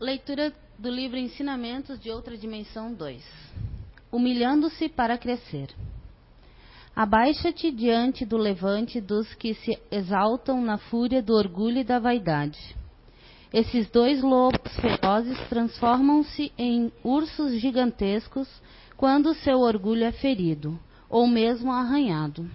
Leitura do livro Ensinamentos de Outra Dimensão 2. Humilhando-se para crescer. Abaixa-te diante do levante dos que se exaltam na fúria do orgulho e da vaidade. Esses dois lobos ferozes transformam-se em ursos gigantescos quando seu orgulho é ferido, ou mesmo arranhado.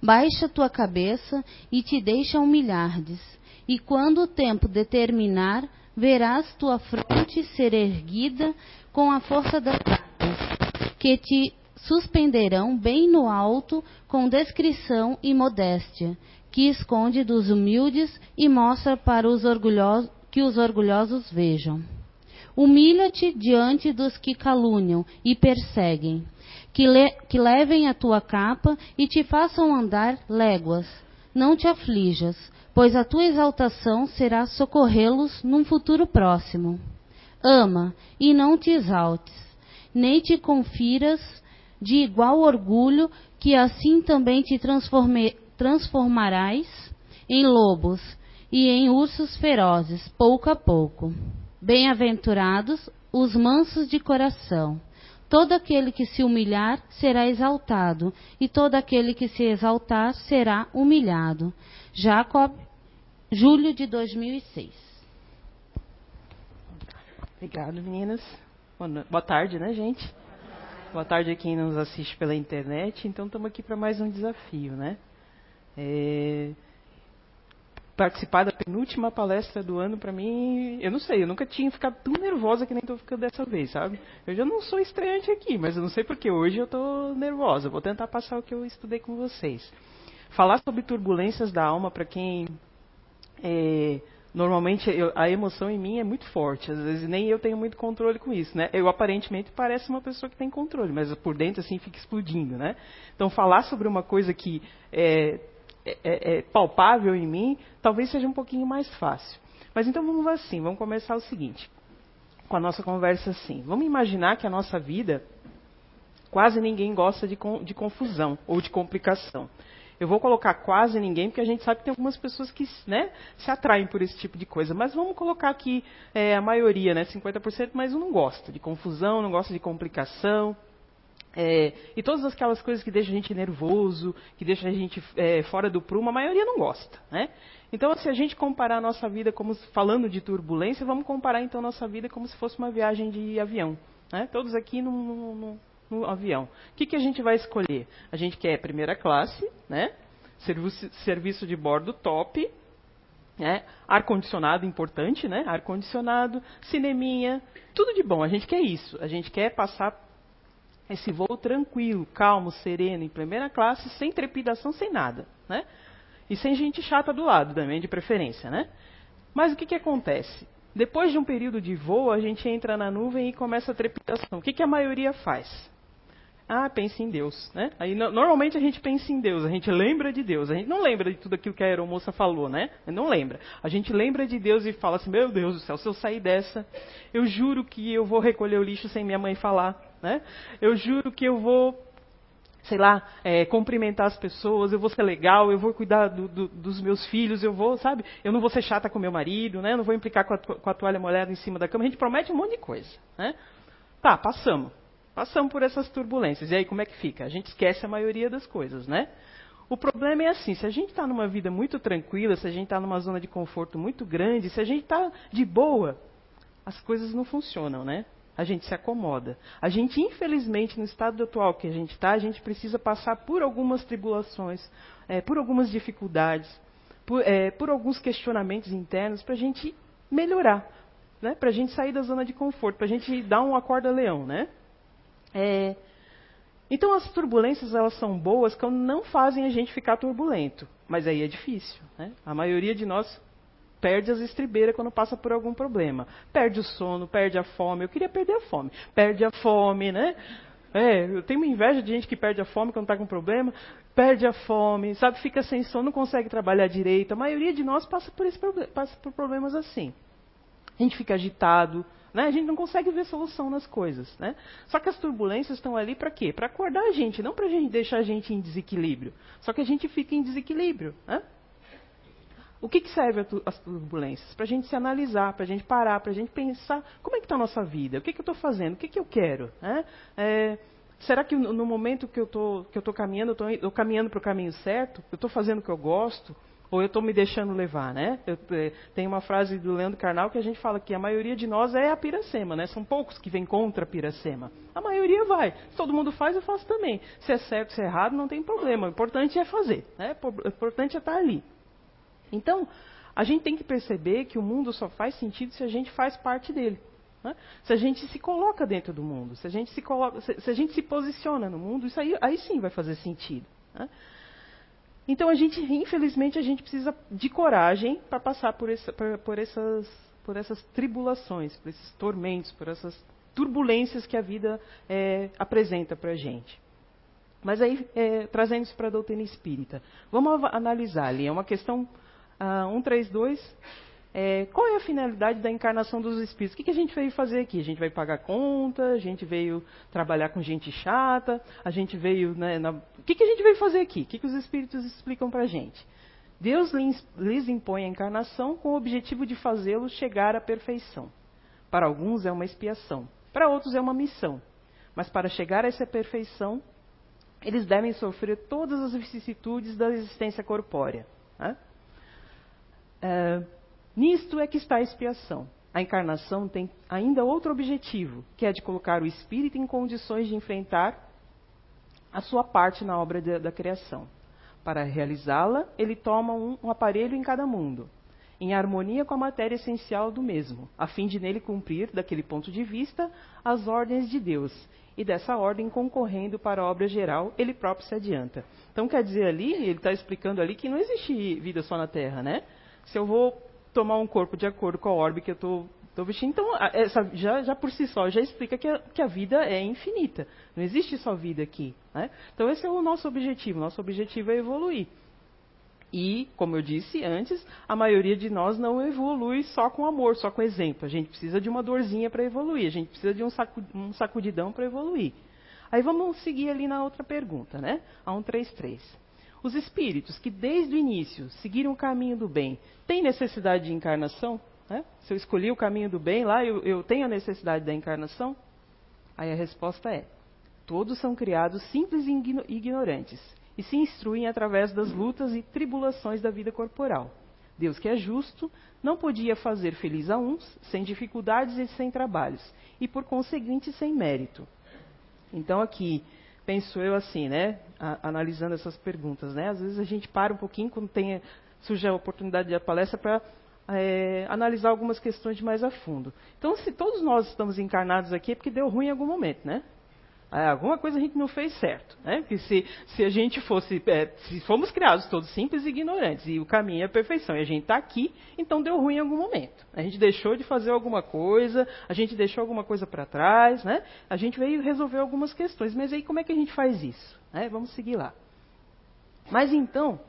Baixa tua cabeça e te deixa humilhardes, e quando o tempo determinar, verás tua fronte ser erguida com a força das asas, que te suspenderão bem no alto com descrição e modéstia, que esconde dos humildes e mostra para os orgulhosos que os orgulhosos vejam. Humilha-te diante dos que caluniam e perseguem, que, le que levem a tua capa e te façam andar léguas. Não te aflijas, pois a tua exaltação será socorrê-los num futuro próximo. Ama e não te exaltes, nem te confiras de igual orgulho, que assim também te transformarás em lobos e em ursos ferozes, pouco a pouco. Bem-aventurados os mansos de coração. Todo aquele que se humilhar será exaltado, e todo aquele que se exaltar será humilhado. Jacob, julho de 2006. Obrigado, meninas. Boa tarde, né, gente? Boa tarde a quem nos assiste pela internet. Então, estamos aqui para mais um desafio, né? É... Participar da penúltima palestra do ano, para mim, eu não sei, eu nunca tinha ficado tão nervosa que nem estou ficando dessa vez, sabe? Eu já não sou estreante aqui, mas eu não sei porque hoje eu estou nervosa. Vou tentar passar o que eu estudei com vocês. Falar sobre turbulências da alma para quem é, normalmente eu, a emoção em mim é muito forte. Às vezes nem eu tenho muito controle com isso, né? Eu aparentemente parece uma pessoa que tem controle, mas por dentro assim fica explodindo, né? Então falar sobre uma coisa que é, é, é, é palpável em mim, talvez seja um pouquinho mais fácil. Mas então vamos assim, vamos começar o seguinte, com a nossa conversa assim. Vamos imaginar que a nossa vida quase ninguém gosta de, de confusão ou de complicação. Eu vou colocar quase ninguém, porque a gente sabe que tem algumas pessoas que né, se atraem por esse tipo de coisa. Mas vamos colocar aqui é, a maioria, né, 50%, mas não gosta de confusão, não gosta de complicação. É, e todas aquelas coisas que deixam a gente nervoso, que deixam a gente é, fora do prumo, a maioria não gosta. Né? Então, se a gente comparar a nossa vida como falando de turbulência, vamos comparar então a nossa vida como se fosse uma viagem de avião. Né? Todos aqui num, no avião. O que, que a gente vai escolher? A gente quer primeira classe, né? Serviço, serviço de bordo top, né? ar-condicionado importante, né? ar-condicionado, cineminha, tudo de bom. A gente quer isso. A gente quer passar esse voo tranquilo, calmo, sereno, em primeira classe, sem trepidação, sem nada. Né? E sem gente chata do lado também, de preferência. Né? Mas o que, que acontece? Depois de um período de voo, a gente entra na nuvem e começa a trepidação. O que, que a maioria faz? Ah, pense em Deus, né? Aí normalmente a gente pensa em Deus, a gente lembra de Deus, a gente não lembra de tudo aquilo que a aeromoça falou, né? Não lembra. A gente lembra de Deus e fala assim: "Meu Deus do céu, se eu sair dessa, eu juro que eu vou recolher o lixo sem minha mãe falar, né? Eu juro que eu vou sei lá, é, cumprimentar as pessoas, eu vou ser legal, eu vou cuidar do, do, dos meus filhos, eu vou, sabe? Eu não vou ser chata com meu marido, né? Eu não vou implicar com a, com a toalha molhada em cima da cama. A gente promete um monte de coisa, né? Tá, passamos. Passamos por essas turbulências. E aí como é que fica? A gente esquece a maioria das coisas, né? O problema é assim, se a gente está numa vida muito tranquila, se a gente está numa zona de conforto muito grande, se a gente está de boa, as coisas não funcionam, né? A gente se acomoda. A gente, infelizmente, no estado atual que a gente está, a gente precisa passar por algumas tribulações, é, por algumas dificuldades, por, é, por alguns questionamentos internos para a gente melhorar, né? para a gente sair da zona de conforto, para a gente dar um acorda-leão, né? É, então as turbulências elas são boas quando não fazem a gente ficar turbulento, mas aí é difícil. Né? A maioria de nós perde as estribeiras quando passa por algum problema. Perde o sono, perde a fome. Eu queria perder a fome. Perde a fome, né? É, eu tenho uma inveja de gente que perde a fome quando está com problema. Perde a fome, sabe? Fica sem sono, não consegue trabalhar direito. A maioria de nós passa por, esse, passa por problemas assim. A gente fica agitado, né? A gente não consegue ver solução nas coisas. Né? Só que as turbulências estão ali para quê? Para acordar a gente, não para gente deixar a gente em desequilíbrio. Só que a gente fica em desequilíbrio. Né? O que, que serve as turbulências? Para a gente se analisar, para a gente parar, para a gente pensar como é que está a nossa vida, o que, que eu estou fazendo, o que, que eu quero. Né? É, será que no momento que eu estou caminhando, eu estou caminhando para o caminho certo? Eu estou fazendo o que eu gosto? Ou eu estou me deixando levar, né? Eu, é, tem uma frase do Leandro Carnal que a gente fala que a maioria de nós é a piracema, né? São poucos que vêm contra a piracema. A maioria vai. Se todo mundo faz, eu faço também. Se é certo, se é errado, não tem problema. O importante é fazer, né? O importante é estar ali. Então, a gente tem que perceber que o mundo só faz sentido se a gente faz parte dele. Né? Se a gente se coloca dentro do mundo, se a gente se, coloca, se, se a gente se posiciona no mundo, isso aí, aí sim vai fazer sentido. Né? Então a gente, infelizmente, a gente precisa de coragem para passar por, por, por, essas, por essas tribulações, por esses tormentos, por essas turbulências que a vida é, apresenta para a gente. Mas aí, é, trazendo isso para a doutrina espírita, vamos analisar ali. É uma questão uh, 132 é, qual é a finalidade da encarnação dos espíritos? O que, que, a gente veio fazer aqui? A gente veio pagar conta, a gente veio trabalhar com gente chata, a gente veio. Né, na... O que, que, a gente veio fazer aqui? O que, que os espíritos explicam para a gente? Deus lhes impõe a encarnação com o objetivo de fazê-los chegar à perfeição. Para alguns é uma expiação, para outros é uma missão. Mas para chegar a essa perfeição, eles devem sofrer todas as vicissitudes da existência corpórea. Né? É, Nisto é que está a expiação. A encarnação tem ainda outro objetivo, que é de colocar o espírito em condições de enfrentar a sua parte na obra de, da criação. Para realizá-la, ele toma um, um aparelho em cada mundo, em harmonia com a matéria essencial do mesmo, a fim de nele cumprir, daquele ponto de vista, as ordens de Deus. E dessa ordem, concorrendo para a obra geral, ele próprio se adianta. Então, quer dizer ali, ele está explicando ali que não existe vida só na Terra, né? Se eu vou tomar um corpo de acordo com a orbe que eu estou vestindo. Então, essa, já, já, por si só, já explica que a, que a, vida é infinita. Não existe só vida aqui. Né? Então, esse é o nosso objetivo. Nosso objetivo é evoluir. E, como eu disse antes, a maioria de nós não evolui só com amor, só com exemplo. A gente precisa de uma dorzinha para evoluir, a gente precisa de um, um sacudidão para evoluir. Aí vamos seguir ali na outra pergunta, né? A 133. Os espíritos que desde o início seguiram o caminho do bem, têm necessidade de encarnação? Né? Se eu escolhi o caminho do bem lá, eu, eu tenho a necessidade da encarnação? Aí a resposta é: todos são criados simples e ignorantes e se instruem através das lutas e tribulações da vida corporal. Deus, que é justo, não podia fazer feliz a uns sem dificuldades e sem trabalhos, e por conseguinte sem mérito. Então aqui penso eu assim, né, a, analisando essas perguntas, né? Às vezes a gente para um pouquinho quando tem surge a oportunidade de palestra para é, analisar algumas questões mais a fundo. Então, se todos nós estamos encarnados aqui é porque deu ruim em algum momento, né? É, alguma coisa a gente não fez certo, né? Que se, se a gente fosse, é, se fomos criados todos simples e ignorantes e o caminho é a perfeição e a gente está aqui, então deu ruim em algum momento. A gente deixou de fazer alguma coisa, a gente deixou alguma coisa para trás, né? A gente veio resolver algumas questões, mas aí como é que a gente faz isso? Né? Vamos seguir lá. Mas então,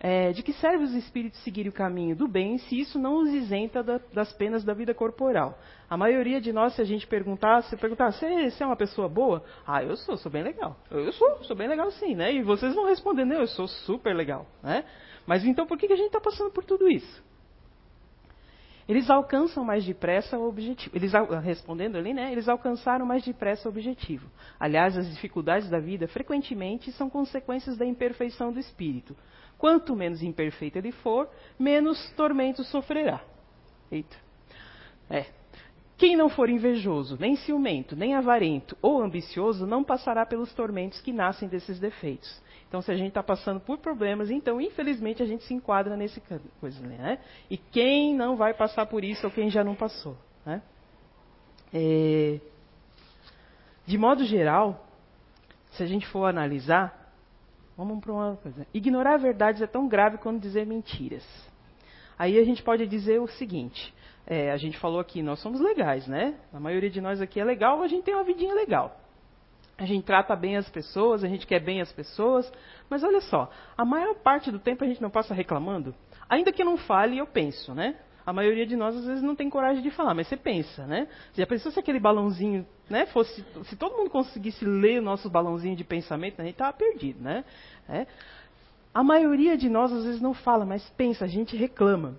é, de que serve os espíritos seguirem o caminho do bem se isso não os isenta da, das penas da vida corporal? A maioria de nós, se a gente perguntar, se perguntar, você é uma pessoa boa? Ah, eu sou, sou bem legal. Eu sou, sou bem legal sim, né? E vocês vão responder, não, eu sou super legal, né? Mas então por que, que a gente está passando por tudo isso? Eles alcançam mais depressa o objetivo. Eles, respondendo ali, né? Eles alcançaram mais depressa o objetivo. Aliás, as dificuldades da vida frequentemente são consequências da imperfeição do espírito. Quanto menos imperfeito ele for, menos tormento sofrerá. Eita. É. Quem não for invejoso, nem ciumento, nem avarento ou ambicioso, não passará pelos tormentos que nascem desses defeitos. Então, se a gente está passando por problemas, então, infelizmente, a gente se enquadra nesse coisa, né? E quem não vai passar por isso ou quem já não passou, né? É, de modo geral, se a gente for analisar, Vamos para uma coisa. Ignorar verdades é tão grave quanto dizer mentiras. Aí a gente pode dizer o seguinte: é, a gente falou aqui, nós somos legais, né? A maioria de nós aqui é legal, a gente tem uma vidinha legal. A gente trata bem as pessoas, a gente quer bem as pessoas, mas olha só, a maior parte do tempo a gente não passa reclamando. Ainda que não fale, eu penso, né? A maioria de nós às vezes não tem coragem de falar, mas você pensa, né? Já pensou se aquele balãozinho, né, fosse, se todo mundo conseguisse ler o nosso balãozinho de pensamento, a gente estava perdido, né? É. A maioria de nós às vezes não fala, mas pensa, a gente reclama.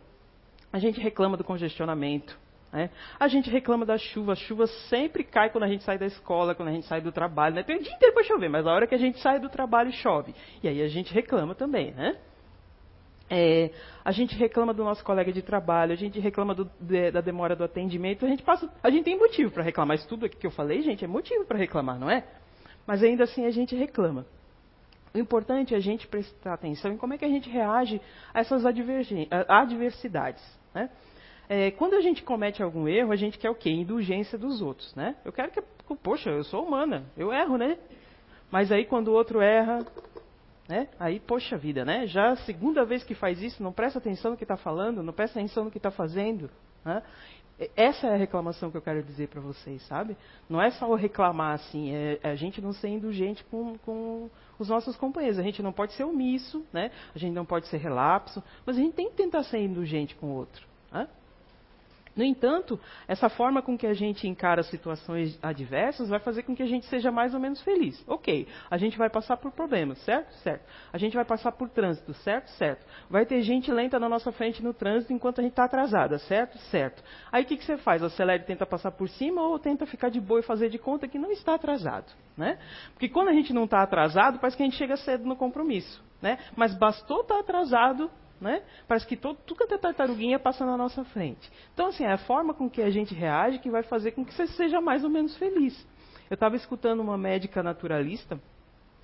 A gente reclama do congestionamento. Né? A gente reclama da chuva. A chuva sempre cai quando a gente sai da escola, quando a gente sai do trabalho. Né? Tem o dia inteiro para chover, mas a hora que a gente sai do trabalho chove. E aí a gente reclama também, né? É, a gente reclama do nosso colega de trabalho, a gente reclama do, de, da demora do atendimento, a gente passa, a gente tem motivo para reclamar. Isso tudo que eu falei, gente, é motivo para reclamar, não é? Mas ainda assim a gente reclama. O importante é a gente prestar atenção em como é que a gente reage a essas adversidades. Né? É, quando a gente comete algum erro, a gente quer o quê? Indulgência dos outros. Né? Eu quero que, poxa, eu sou humana, eu erro, né? Mas aí quando o outro erra, né? Aí, poxa vida, né? Já a segunda vez que faz isso, não presta atenção no que está falando, não presta atenção no que está fazendo. Né? Essa é a reclamação que eu quero dizer para vocês, sabe? Não é só reclamar assim, é, é a gente não ser indulgente com, com, os nossos companheiros. A gente não pode ser omisso, né? A gente não pode ser relapso, mas a gente tem que tentar ser indulgente com o outro. Né? No entanto, essa forma com que a gente encara situações adversas vai fazer com que a gente seja mais ou menos feliz. Ok, a gente vai passar por problemas, certo? Certo. A gente vai passar por trânsito, certo? Certo. Vai ter gente lenta na nossa frente no trânsito enquanto a gente está atrasada, certo? Certo. Aí o que, que você faz? Acelera e tenta passar por cima ou tenta ficar de boa e fazer de conta que não está atrasado? Né? Porque quando a gente não está atrasado, parece que a gente chega cedo no compromisso. Né? Mas bastou estar tá atrasado né? Parece que todo, tudo que é tartaruguinha passa na nossa frente. Então, assim, é a forma com que a gente reage que vai fazer com que você seja mais ou menos feliz. Eu estava escutando uma médica naturalista,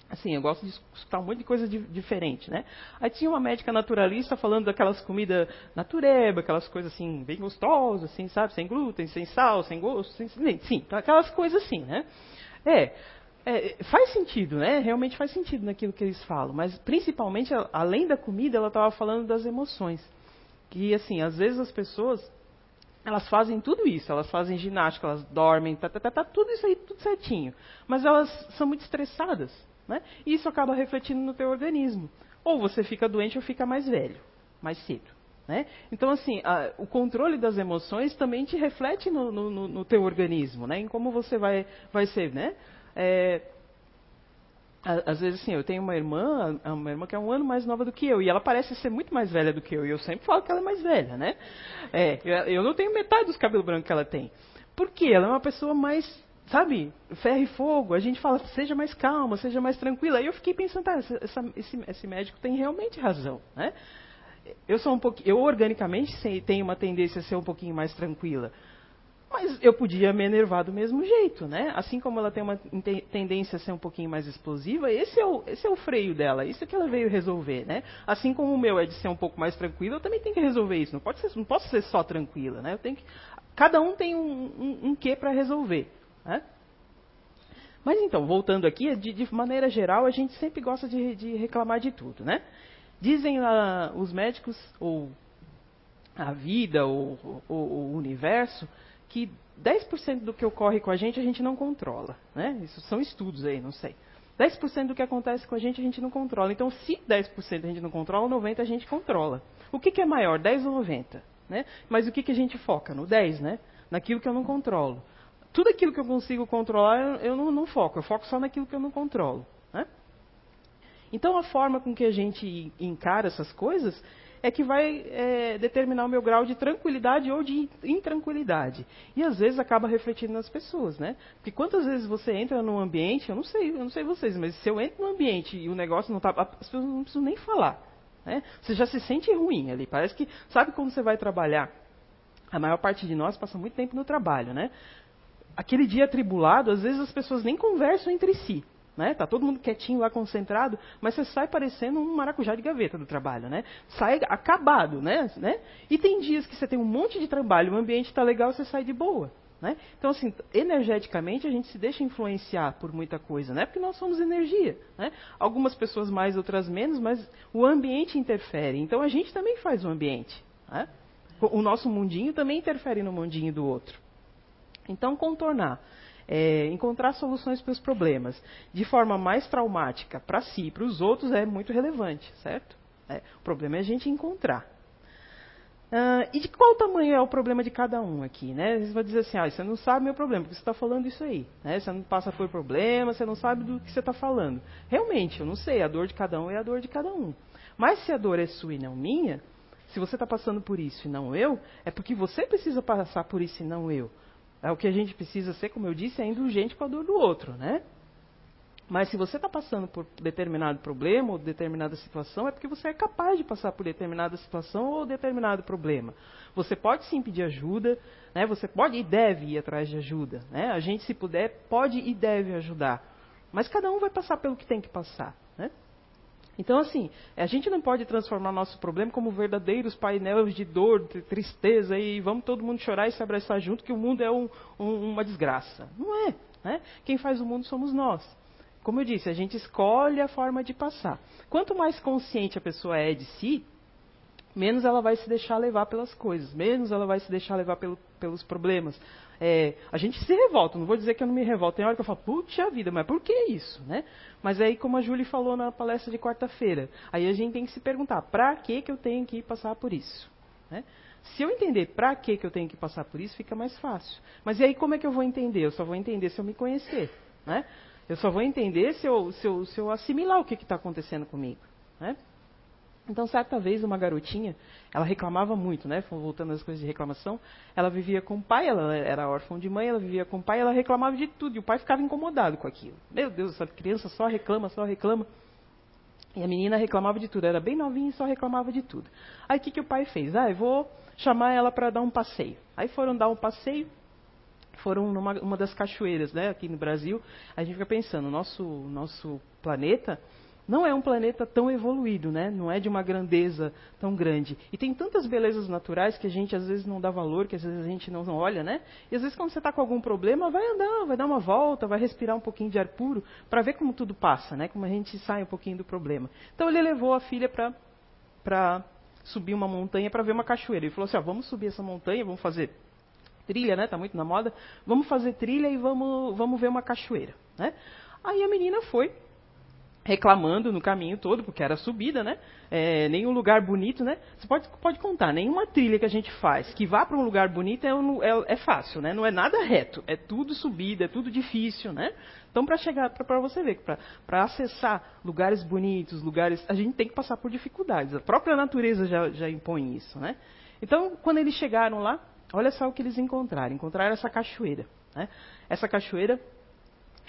assim, eu gosto de escutar um monte de coisa de, diferente, né? Aí tinha uma médica naturalista falando daquelas comidas natureba, aquelas coisas assim, bem gostosas, assim, sabe? Sem glúten, sem sal, sem gosto, sem... Sim, aquelas coisas assim, né? É, é, faz sentido, né? Realmente faz sentido naquilo que eles falam. Mas, principalmente, além da comida, ela estava falando das emoções. Que, assim, às vezes as pessoas, elas fazem tudo isso. Elas fazem ginástica, elas dormem, tá, tá, tá, tá tudo isso aí, tudo certinho. Mas elas são muito estressadas, né? E isso acaba refletindo no teu organismo. Ou você fica doente ou fica mais velho, mais cedo. Né? Então, assim, a, o controle das emoções também te reflete no, no, no, teu organismo, né? em como você vai, vai ser. Né? É, às vezes, assim, eu tenho uma irmã, uma irmã que é um ano mais nova do que eu, e ela parece ser muito mais velha do que eu, e eu sempre falo que ela é mais velha, né? É, eu não tenho metade dos cabelos brancos que ela tem. Por quê? Ela é uma pessoa mais, sabe, ferro e fogo. A gente fala, seja mais calma, seja mais tranquila. E eu fiquei pensando, tá, essa, esse, esse médico tem realmente razão, né? Eu sou um pouquinho, eu organicamente tenho uma tendência a ser um pouquinho mais tranquila. Mas eu podia me enervar do mesmo jeito, né? Assim como ela tem uma tendência a ser um pouquinho mais explosiva, esse é o, esse é o freio dela, isso é que ela veio resolver, né? Assim como o meu é de ser um pouco mais tranquilo, eu também tenho que resolver isso. Não, pode ser, não posso ser só tranquila, né? Eu tenho que, cada um tem um, um, um quê para resolver, né? Mas então, voltando aqui, de, de, maneira geral, a gente sempre gosta de, de reclamar de tudo, né? Dizem lá os médicos, ou a vida, ou, ou, ou o universo, que 10% do que ocorre com a gente a gente não controla. Né? Isso são estudos aí, não sei. 10% do que acontece com a gente a gente não controla. Então, se 10% a gente não controla, 90% a gente controla. O que, que é maior, 10 ou 90? Né? Mas o que, que a gente foca? No 10, né? naquilo que eu não controlo. Tudo aquilo que eu consigo controlar, eu não, não foco. Eu foco só naquilo que eu não controlo. Né? Então, a forma com que a gente encara essas coisas é que vai é, determinar o meu grau de tranquilidade ou de intranquilidade. E às vezes acaba refletindo nas pessoas, né? Porque quantas vezes você entra num ambiente, eu não sei, eu não sei vocês, mas se eu entro num ambiente e o negócio não está, as pessoas não precisam nem falar. Né? Você já se sente ruim ali. Parece que, sabe quando você vai trabalhar? A maior parte de nós passa muito tempo no trabalho, né? Aquele dia atribulado, às vezes as pessoas nem conversam entre si né? Tá todo mundo quietinho lá concentrado, mas você sai parecendo um maracujá de gaveta do trabalho, né? Sai acabado, né? né? E tem dias que você tem um monte de trabalho, o ambiente está legal, você sai de boa. Né? Então, assim, energeticamente a gente se deixa influenciar por muita coisa, né? porque nós somos energia. Né? Algumas pessoas mais, outras menos, mas o ambiente interfere. Então, a gente também faz o ambiente. Né? O nosso mundinho também interfere no mundinho do outro. Então, contornar é, encontrar soluções para os problemas de forma mais traumática para si e para os outros é muito relevante, certo? É, o problema é a gente encontrar. Uh, e de qual tamanho é o problema de cada um aqui, né? Você vai dizer assim, ah, você não sabe meu problema, porque você está falando isso aí, né? Você não passa por problema, você não sabe do que você está falando. Realmente, eu não sei, a dor de cada um é a dor de cada um. Mas se a dor é sua e não minha, se você está passando por isso e não eu, é porque você precisa passar por isso e não eu. É o que a gente precisa ser, como eu disse, é indulgente com a dor do outro, né? Mas se você está passando por determinado problema ou determinada situação, é porque você é capaz de passar por determinada situação ou determinado problema. Você pode sim pedir ajuda, né? você pode e deve ir atrás de ajuda. Né? A gente, se puder, pode e deve ajudar. Mas cada um vai passar pelo que tem que passar. Né? Então, assim, a gente não pode transformar nosso problema como verdadeiros painéis de dor, de tristeza, e vamos todo mundo chorar e se abraçar junto, que o mundo é um, um, uma desgraça. Não é. Né? Quem faz o mundo somos nós como eu disse, a gente escolhe a forma de passar. Quanto mais consciente a pessoa é de si, menos ela vai se deixar levar pelas coisas, menos ela vai se deixar levar pelo, pelos problemas. É, a gente se revolta, não vou dizer que eu não me revolto. Tem hora que eu falo, puxa vida, mas por que isso? Né? Mas aí, como a Júlia falou na palestra de quarta-feira, aí a gente tem que se perguntar, para que, que eu tenho que passar por isso? Né? Se eu entender para que, que eu tenho que passar por isso, fica mais fácil. Mas e aí, como é que eu vou entender? Eu só vou entender se eu me conhecer. Né? Eu só vou entender se eu, se eu, se eu assimilar o que está acontecendo comigo. Né? Então, certa vez, uma garotinha, ela reclamava muito, né? Voltando às coisas de reclamação, ela vivia com o pai, ela era órfã de mãe, ela vivia com o pai, ela reclamava de tudo, e o pai ficava incomodado com aquilo. Meu Deus, essa criança só reclama, só reclama. E a menina reclamava de tudo, era bem novinha e só reclamava de tudo. Aí o que, que o pai fez? Ah, eu vou chamar ela para dar um passeio. Aí foram dar um passeio, foram numa uma das cachoeiras, né, aqui no Brasil. A gente fica pensando, nosso nosso planeta não é um planeta tão evoluído, né? Não é de uma grandeza tão grande. E tem tantas belezas naturais que a gente às vezes não dá valor, que às vezes a gente não olha, né? E às vezes quando você está com algum problema, vai andar, vai dar uma volta, vai respirar um pouquinho de ar puro, para ver como tudo passa, né? Como a gente sai um pouquinho do problema. Então ele levou a filha para para subir uma montanha para ver uma cachoeira. Ele falou assim: vamos subir essa montanha, vamos fazer trilha, né? Tá muito na moda. Vamos fazer trilha e vamos, vamos ver uma cachoeira, né? Aí a menina foi reclamando no caminho todo, porque era subida, né? É, nenhum lugar bonito, né? Você pode, pode contar, nenhuma trilha que a gente faz que vá para um lugar bonito é, é, é, fácil, né? Não é nada reto, é tudo subida, é tudo difícil, né? Então, para chegar, para você ver, para acessar lugares bonitos, lugares, a gente tem que passar por dificuldades. A própria natureza já, já impõe isso, né? Então, quando eles chegaram lá, Olha só o que eles encontraram. Encontraram essa cachoeira. Né? Essa cachoeira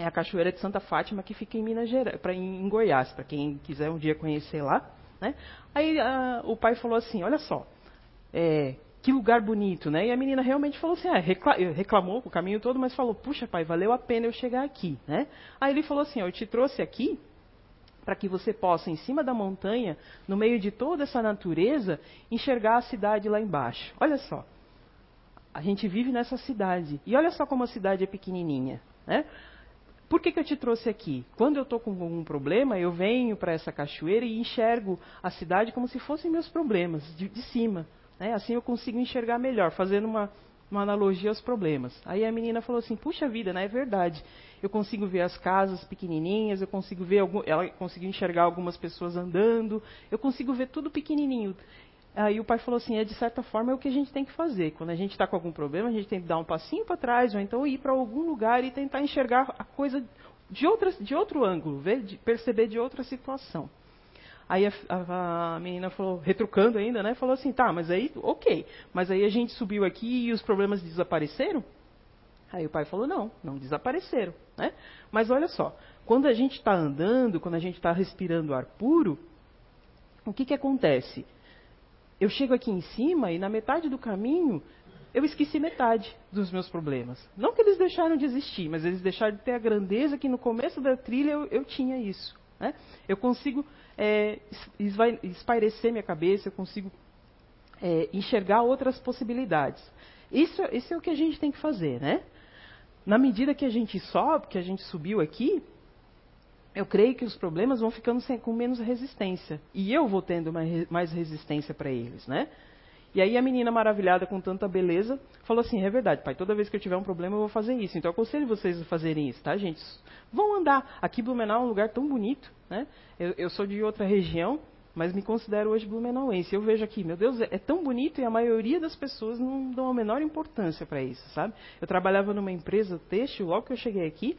é a cachoeira de Santa Fátima que fica em Minas Gerais, pra, em Goiás, para quem quiser um dia conhecer lá. Né? Aí a, o pai falou assim, olha só, é, que lugar bonito, né? E a menina realmente falou assim, ah, reclamou o caminho todo, mas falou, puxa pai, valeu a pena eu chegar aqui, né? Aí ele falou assim, eu te trouxe aqui para que você possa, em cima da montanha, no meio de toda essa natureza, enxergar a cidade lá embaixo. Olha só, a gente vive nessa cidade. E olha só como a cidade é pequenininha. Né? Por que, que eu te trouxe aqui? Quando eu estou com algum problema, eu venho para essa cachoeira e enxergo a cidade como se fossem meus problemas, de, de cima. Né? Assim eu consigo enxergar melhor, fazendo uma, uma analogia aos problemas. Aí a menina falou assim: puxa vida, né? é verdade. Eu consigo ver as casas pequenininhas, eu consigo ver algum, ela conseguiu enxergar algumas pessoas andando, eu consigo ver tudo pequenininho. Aí o pai falou assim: é de certa forma é o que a gente tem que fazer. Quando a gente está com algum problema, a gente tem que dar um passinho para trás, ou então ir para algum lugar e tentar enxergar a coisa de, de outro ângulo, ver, de, perceber de outra situação. Aí a, a, a, menina falou, retrucando ainda, né? Falou assim: tá, mas aí, ok, mas aí a gente subiu aqui e os problemas desapareceram? Aí o pai falou: não, não desapareceram, né? Mas olha só, quando a gente está andando, quando a gente está respirando ar puro, o que, que acontece? Eu chego aqui em cima e na metade do caminho eu esqueci metade dos meus problemas. Não que eles deixaram de existir, mas eles deixaram de ter a grandeza que no começo da trilha eu, eu tinha isso. Né? Eu consigo é, espairecer minha cabeça, eu consigo é, enxergar outras possibilidades. Isso, isso é o que a gente tem que fazer, né? Na medida que a gente sobe, que a gente subiu aqui, eu creio que os problemas vão ficando sem, com menos resistência. E eu vou tendo mais, resistência para eles, né? E aí a menina maravilhada com tanta beleza falou assim, é verdade, pai, toda vez que eu tiver um problema eu vou fazer isso. Então eu aconselho vocês a fazerem isso, tá, gente? Vão andar. Aqui Blumenau é um lugar tão bonito, né? Eu, eu sou de outra região, mas me considero hoje blumenauense. Eu vejo aqui, meu Deus, é, é tão bonito e a maioria das pessoas não dão a menor importância para isso, sabe? Eu trabalhava numa empresa têxtil, logo que eu cheguei aqui,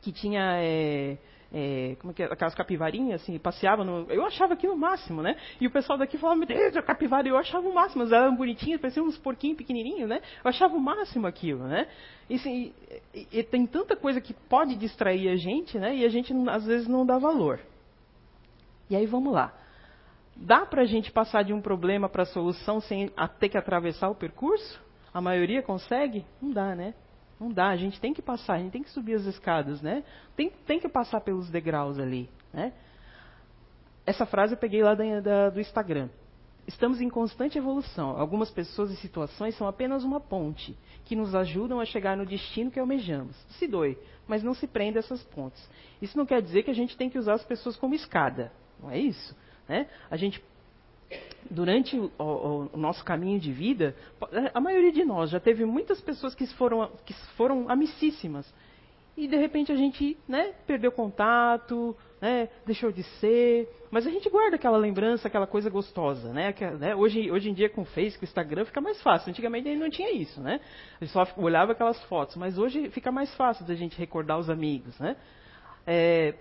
que tinha é, é, como é que é, aquelas capivarinhas, assim, passeava no. Eu achava aquilo o máximo, né? E o pessoal daqui falava, meu Deus, a capivara, eu achava o máximo, elas eram bonitinhas, pareciam uns porquinhos pequenininhos, né? Eu achava o máximo aquilo, né? E, assim, e, e tem tanta coisa que pode distrair a gente, né? E a gente às vezes não dá valor. E aí vamos lá. Dá para a gente passar de um problema para a solução sem ter que atravessar o percurso? A maioria consegue? Não dá, né? Não dá, a gente tem que passar, a gente tem que subir as escadas, né? Tem, tem que passar pelos degraus ali, né? Essa frase eu peguei lá da, da, do Instagram. Estamos em constante evolução. Algumas pessoas e situações são apenas uma ponte que nos ajudam a chegar no destino que almejamos. Se doe, mas não se prenda a essas pontes. Isso não quer dizer que a gente tem que usar as pessoas como escada. Não é isso. Né? A gente durante o, o, nosso caminho de vida, a maioria de nós já teve muitas pessoas que foram, que foram amicíssimas. E de repente a gente né, perdeu contato, né, deixou de ser. Mas a gente guarda aquela lembrança, aquela coisa gostosa. Né, que, né, hoje, hoje em dia com o Facebook, o Instagram fica mais fácil. Antigamente não tinha isso. Né? A gente só olhava aquelas fotos. Mas hoje fica mais fácil da gente recordar os amigos. Né? É,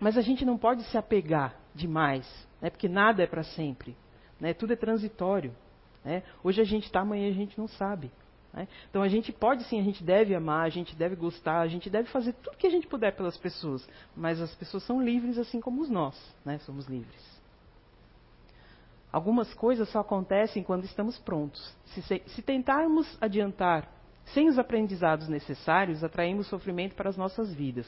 mas a gente não pode se apegar demais, né, porque nada é para sempre. Né? Tudo é transitório. Né? Hoje a gente está, amanhã a gente não sabe. Né? Então a gente pode sim, a gente deve amar, a gente deve gostar, a gente deve fazer tudo que a gente puder pelas pessoas. Mas as pessoas são livres assim como nós, né? somos livres. Algumas coisas só acontecem quando estamos prontos. Se, se tentarmos adiantar sem os aprendizados necessários, atraímos sofrimento para as nossas vidas.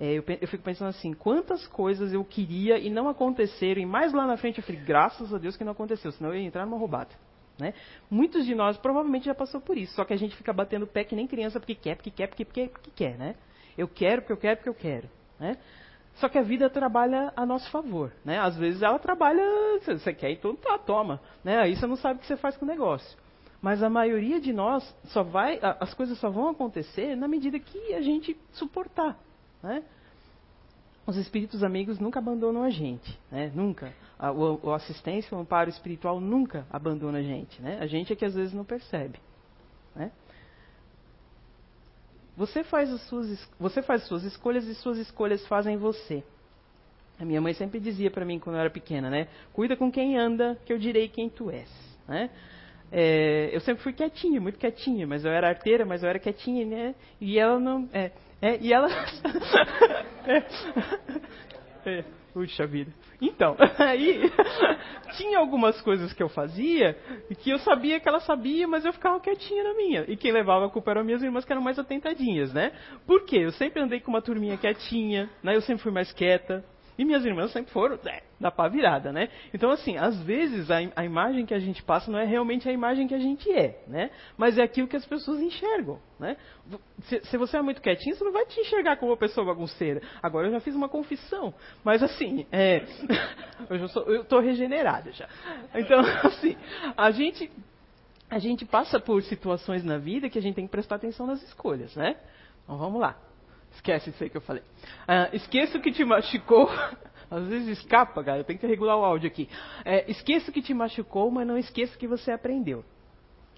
É, eu, eu, fico pensando assim, quantas coisas eu queria e não aconteceram, e mais lá na frente eu falei, graças a Deus que não aconteceu, senão eu ia entrar numa roubada. Né? Muitos de nós provavelmente já passou por isso, só que a gente fica batendo pé que nem criança porque quer, porque quer, porque, porque, porque quer, né? Eu quero, porque eu quero, porque eu quero, né? Só que a vida trabalha a nosso favor, né? Às vezes ela trabalha, você quer, então tá, toma, né? Aí você não sabe o que você faz com o negócio. Mas a maioria de nós só vai, as coisas só vão acontecer na medida que a gente suportar, né? Os espíritos amigos nunca abandonam a gente, né? nunca. A, o, o assistência, o amparo espiritual nunca abandona a gente. Né? A gente é que às vezes não percebe. Né? Você, faz as suas, você faz as suas escolhas e suas escolhas fazem você. A minha mãe sempre dizia para mim quando eu era pequena, né? Cuida com quem anda, que eu direi quem tu és. Né? É, eu sempre fui quietinha, muito quietinha, mas eu era arteira, mas eu era quietinha, né? E ela não. É, é, e ela. é, é, puxa vida. Então, aí tinha algumas coisas que eu fazia que eu sabia que ela sabia, mas eu ficava quietinha na minha. E quem levava a culpa eram minhas irmãs que eram mais atentadinhas, né? Por quê? Eu sempre andei com uma turminha quietinha, né? Eu sempre fui mais quieta. E minhas irmãs sempre foram é, da pá virada, né? Então, assim, às vezes a, a, imagem que a gente passa não é realmente a imagem que a gente é, né? Mas é aquilo que as pessoas enxergam, né? Se, se você é muito quietinho, você não vai te enxergar como uma pessoa bagunceira. Agora eu já fiz uma confissão, mas assim, é, eu estou regenerada já. Então, assim, a gente, a gente passa por situações na vida que a gente tem que prestar atenção nas escolhas, né? Então, vamos lá. Esquece isso aí que eu falei. Ah, esqueça o que te machucou. Às vezes escapa, cara. Eu tenho que regular o áudio aqui. É, esqueça que te machucou, mas não esqueça que você aprendeu.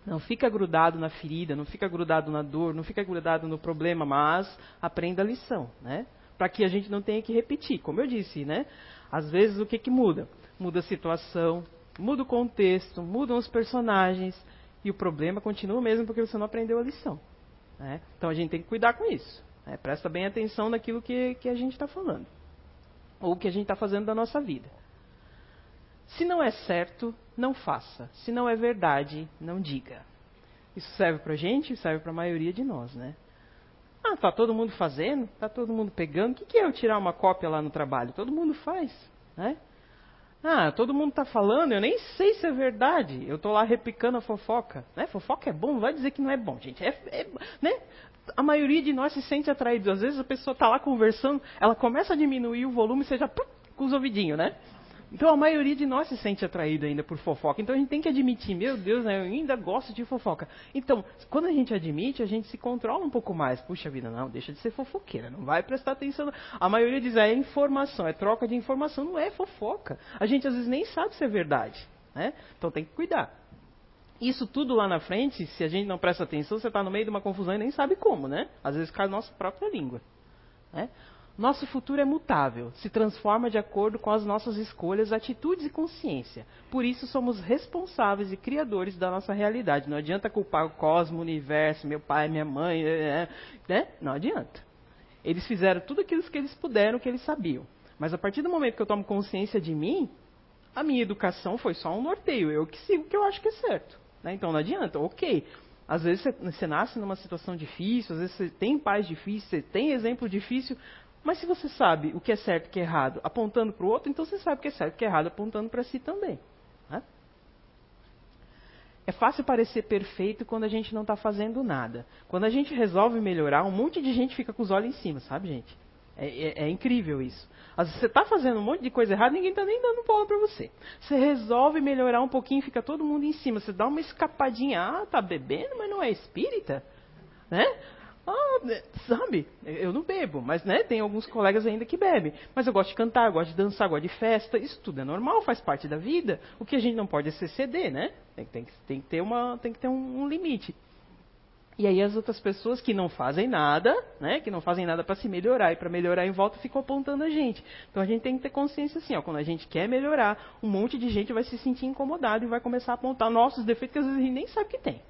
Não fica grudado na ferida, não fica grudado na dor, não fica grudado no problema, mas aprenda a lição, né? Para que a gente não tenha que repetir. Como eu disse, né? Às vezes o que, que muda? Muda a situação, muda o contexto, mudam os personagens e o problema continua mesmo porque você não aprendeu a lição. Né? Então a gente tem que cuidar com isso. É, presta bem atenção naquilo que, que a gente está falando. Ou que a gente está fazendo da nossa vida. Se não é certo, não faça. Se não é verdade, não diga. Isso serve para a gente, serve para a maioria de nós, né? Ah, está todo mundo fazendo, está todo mundo pegando. O que, que é eu tirar uma cópia lá no trabalho? Todo mundo faz, né? Ah, todo mundo está falando, eu nem sei se é verdade. Eu estou lá replicando a fofoca. Né? Fofoca é bom, não vai dizer que não é bom, gente. É, é, né? A maioria de nós se sente atraído. Às vezes a pessoa está lá conversando, ela começa a diminuir o volume, seja com os ouvidinhos, né? Então a maioria de nós se sente atraído ainda por fofoca. Então a gente tem que admitir, meu Deus, né, eu ainda gosto de fofoca. Então, quando a gente admite, a gente se controla um pouco mais. Puxa vida, não, deixa de ser fofoqueira, não vai prestar atenção. A maioria diz, é informação, é troca de informação, não é fofoca. A gente às vezes nem sabe se é verdade. Né? Então tem que cuidar. Isso tudo lá na frente, se a gente não presta atenção, você está no meio de uma confusão e nem sabe como, né? Às vezes cai a nossa própria língua. Né? Nosso futuro é mutável, se transforma de acordo com as nossas escolhas, atitudes e consciência. Por isso somos responsáveis e criadores da nossa realidade. Não adianta culpar o cosmos, o universo, meu pai, minha mãe, é, é, né? Não adianta. Eles fizeram tudo aquilo que eles puderam, que eles sabiam. Mas a partir do momento que eu tomo consciência de mim, a minha educação foi só um norteio. Eu que sigo o que eu acho que é certo. Né? Então não adianta, ok. Às vezes você, você nasce numa situação difícil, às vezes você tem pais difíceis, você tem exemplo difícil, mas se você sabe o que é certo e o que é errado apontando para o outro, então você sabe o que é certo e o que é errado apontando para si também. Né? É fácil parecer perfeito quando a gente não está fazendo nada. Quando a gente resolve melhorar, um monte de gente fica com os olhos em cima, sabe, gente? É, é, é incrível isso. Às vezes você está fazendo um monte de coisa errada, ninguém está nem dando bola para você. Você resolve melhorar um pouquinho, fica todo mundo em cima. Você dá uma escapadinha, ah, tá bebendo, mas não é espírita, né? Ah, né, sabe? Eu não bebo, mas né, tem alguns colegas ainda que bebem. Mas eu gosto de cantar, gosto de dançar, gosto de festa. Isso tudo é normal, faz parte da vida. O que a gente não pode é se ceder, né? Tem, tem, tem que ter, uma, tem que ter um, um, limite. E aí as outras pessoas que não fazem nada, né, que não fazem nada para se melhorar e para melhorar em volta, ficam apontando a gente. Então a gente tem que ter consciência assim, ó, quando a gente quer melhorar, um monte de gente vai se sentir incomodado e vai começar a apontar nossos defeitos que às vezes a gente nem sabe que tem.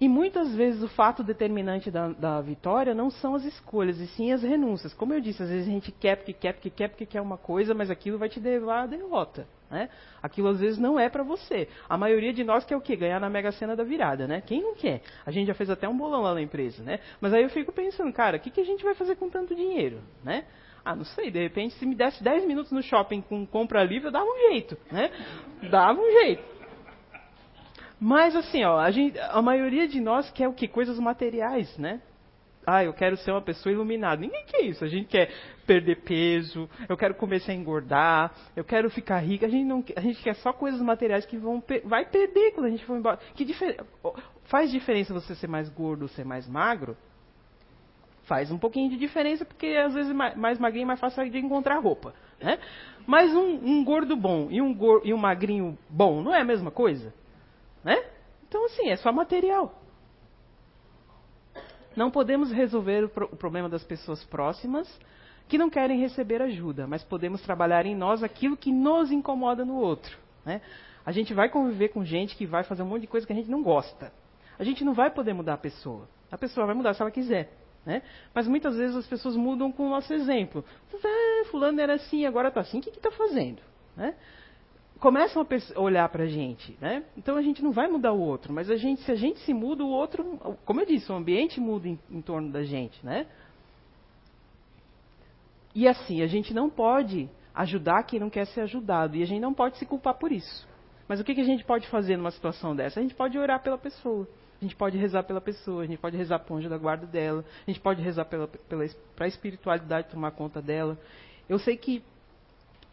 E muitas vezes o fato determinante da, da, vitória não são as escolhas, e sim as renúncias. Como eu disse, às vezes a gente quer porque quer, porque quer, porque quer uma coisa, mas aquilo vai te levar à derrota. Né? Aquilo às vezes não é para você. A maioria de nós quer o quê? Ganhar na Mega Sena da virada, né? Quem não quer? A gente já fez até um bolão lá na empresa, né? Mas aí eu fico pensando, cara, o que, que a gente vai fazer com tanto dinheiro, né? Ah, não sei, de repente, se me desse 10 minutos no shopping com compra livre, eu dava um jeito, né? Dava um jeito. Mas assim, ó, a, gente, a maioria de nós quer o que? Coisas materiais, né? Ah, eu quero ser uma pessoa iluminada. Ninguém quer isso. A gente quer perder peso, eu quero começar a engordar, eu quero ficar rica. A gente, não, a gente quer só coisas materiais que vão vai perder quando a gente for embora. Que difer, faz diferença você ser mais gordo ou ser mais magro? Faz um pouquinho de diferença, porque às vezes mais magrinho é mais fácil de encontrar roupa. Né? Mas um, um gordo bom e um, e um magrinho bom não é a mesma coisa? Né? Então, assim, é só material. Não podemos resolver o, pro o problema das pessoas próximas que não querem receber ajuda, mas podemos trabalhar em nós aquilo que nos incomoda no outro. Né? A gente vai conviver com gente que vai fazer um monte de coisa que a gente não gosta. A gente não vai poder mudar a pessoa. A pessoa vai mudar se ela quiser. Né? Mas muitas vezes as pessoas mudam com o nosso exemplo. Ah, fulano era assim, agora está assim, o que está fazendo? Né? Começam a olhar para a gente, né? Então a gente não vai mudar o outro, mas a gente, se a gente se muda, o outro, como eu disse, o ambiente muda em, em torno da gente, né? E assim, a gente não pode ajudar quem não quer ser ajudado e a gente não pode se culpar por isso. Mas o que, que a gente pode fazer numa situação dessa? A gente pode orar pela pessoa. A gente pode rezar pela pessoa, a gente pode rezar para o anjo da guarda dela, a gente pode rezar para a espiritualidade tomar conta dela. Eu sei que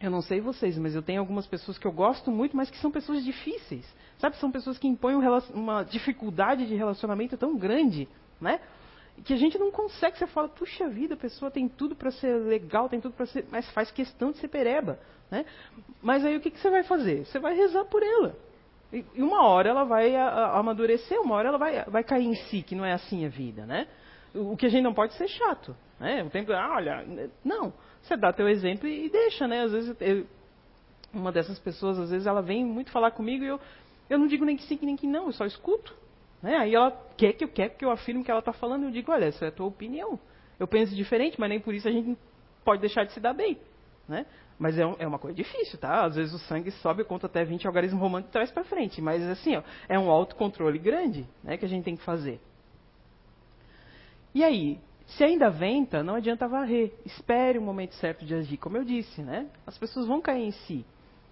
eu não sei vocês, mas eu tenho algumas pessoas que eu gosto muito, mas que são pessoas difíceis. Sabe, são pessoas que impõem uma dificuldade de relacionamento tão grande, né? Que a gente não consegue. Você fala, puxa vida, a pessoa tem tudo para ser legal, tem tudo para ser. Mas faz questão de ser pereba, né? Mas aí o que, que você vai fazer? Você vai rezar por ela. E, uma hora ela vai amadurecer, uma hora ela vai, vai cair em si, que não é assim a vida, né? O que a gente não pode ser chato, né? O tempo, ah, olha, não. Você dá teu exemplo e, deixa, né? Às vezes, eu, uma dessas pessoas, às vezes, ela vem muito falar comigo e eu, eu não digo nem que sim, nem que não, eu só escuto. Né? Aí ela quer que eu quer que eu afirme que ela está falando, eu digo, olha, essa é a tua opinião. Eu penso diferente, mas nem por isso a gente pode deixar de se dar bem. Né? Mas é, um, é, uma coisa difícil, tá? Às vezes o sangue sobe, conta até 20 algarismos românticos traz para frente. Mas assim, ó, é um autocontrole grande né, que a gente tem que fazer. E aí, se ainda venta, não adianta varrer. Espere o momento certo de agir. Como eu disse, né? As pessoas vão cair em si.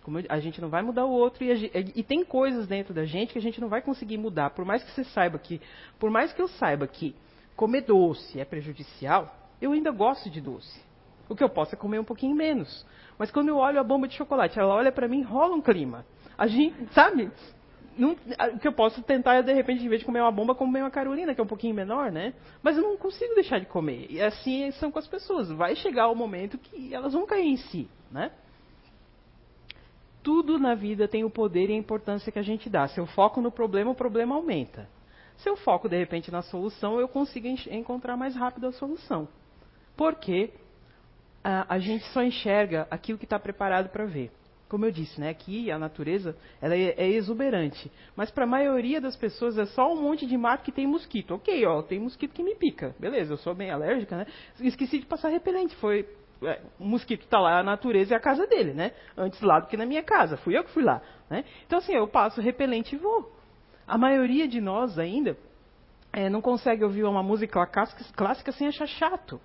Eu, a gente não vai mudar o outro e, e, tem coisas dentro da gente que a gente não vai conseguir mudar. Por mais que você saiba que, por mais que eu saiba que comer doce é prejudicial, eu ainda gosto de doce. O que eu posso é comer um pouquinho menos. Mas quando eu olho a bomba de chocolate, ela olha para mim, rola um clima. A gente, sabe? Não, o que eu posso tentar é, de repente, em vez de comer uma bomba, comer uma Carolina, que é um pouquinho menor, né? Mas eu não consigo deixar de comer. E assim são com as pessoas. Vai chegar o momento que elas vão cair em si, né? Tudo na vida tem o poder e a importância que a gente dá. Se eu foco no problema, o problema aumenta. Se eu foco, de repente, na solução, eu consigo encontrar mais rápido a solução. Porque a, a gente só enxerga aquilo que está preparado para ver. Como eu disse, né, aqui a natureza ela é, é exuberante. Mas para a maioria das pessoas é só um monte de mato que tem mosquito. Ok, ó, tem mosquito que me pica. Beleza, eu sou bem alérgica, né? Esqueci de passar repelente. Foi. É, o mosquito está lá, a natureza é a casa dele, né? Antes lá do que na minha casa. Fui eu que fui lá. Né? Então, assim, eu passo repelente e vou. A maioria de nós ainda é, não consegue ouvir uma música clássica, sem achar chato.